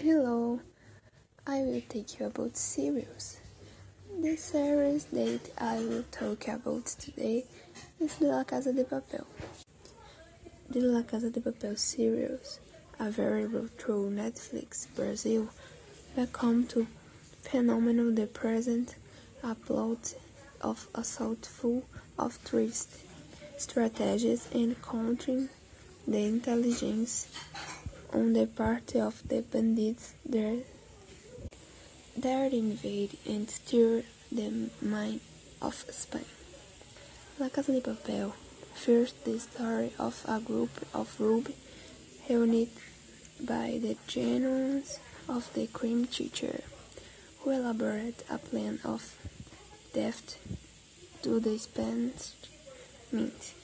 Hello, I will take you about cereals. The series that I will talk about today is La Casa de Papel. The La Casa de Papel series, available through Netflix Brazil, welcome to phenomenal the present upload of assault full of twists, strategies and countering the intelligence on the part of the bandits there that invade and steal the mind of Spain. La Casa de Papel features the story of a group of rogues reunited by the genius of the crime teacher, who elaborate a plan of theft to the Spanish mint.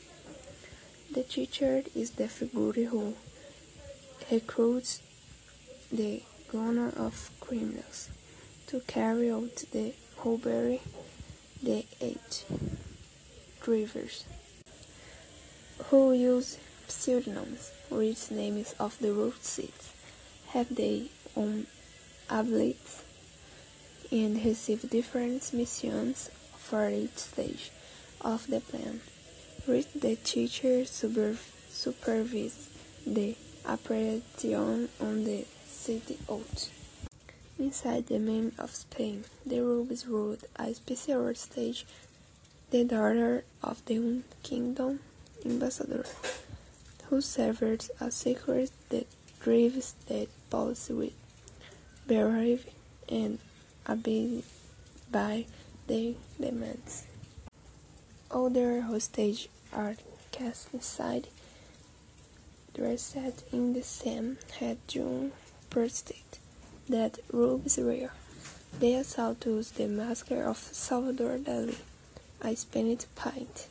The teacher is the figure who recruits the gunner of criminals to carry out the robbery. The eight drivers who use pseudonyms, read names of the road seats, have their own abilities, and receive different missions for each stage of the plan. Read the teacher supervise the operation on the city out. Inside the main of Spain, the Rubes ruled a special stage, the daughter of the kingdom ambassador, who served a secret that drives the policy with brave and abided by their demands. Other hostage are cast inside dressed in the same head-jewel prostate that Rubens wear. The assault used the mask of Salvador Dali, a Spanish paint.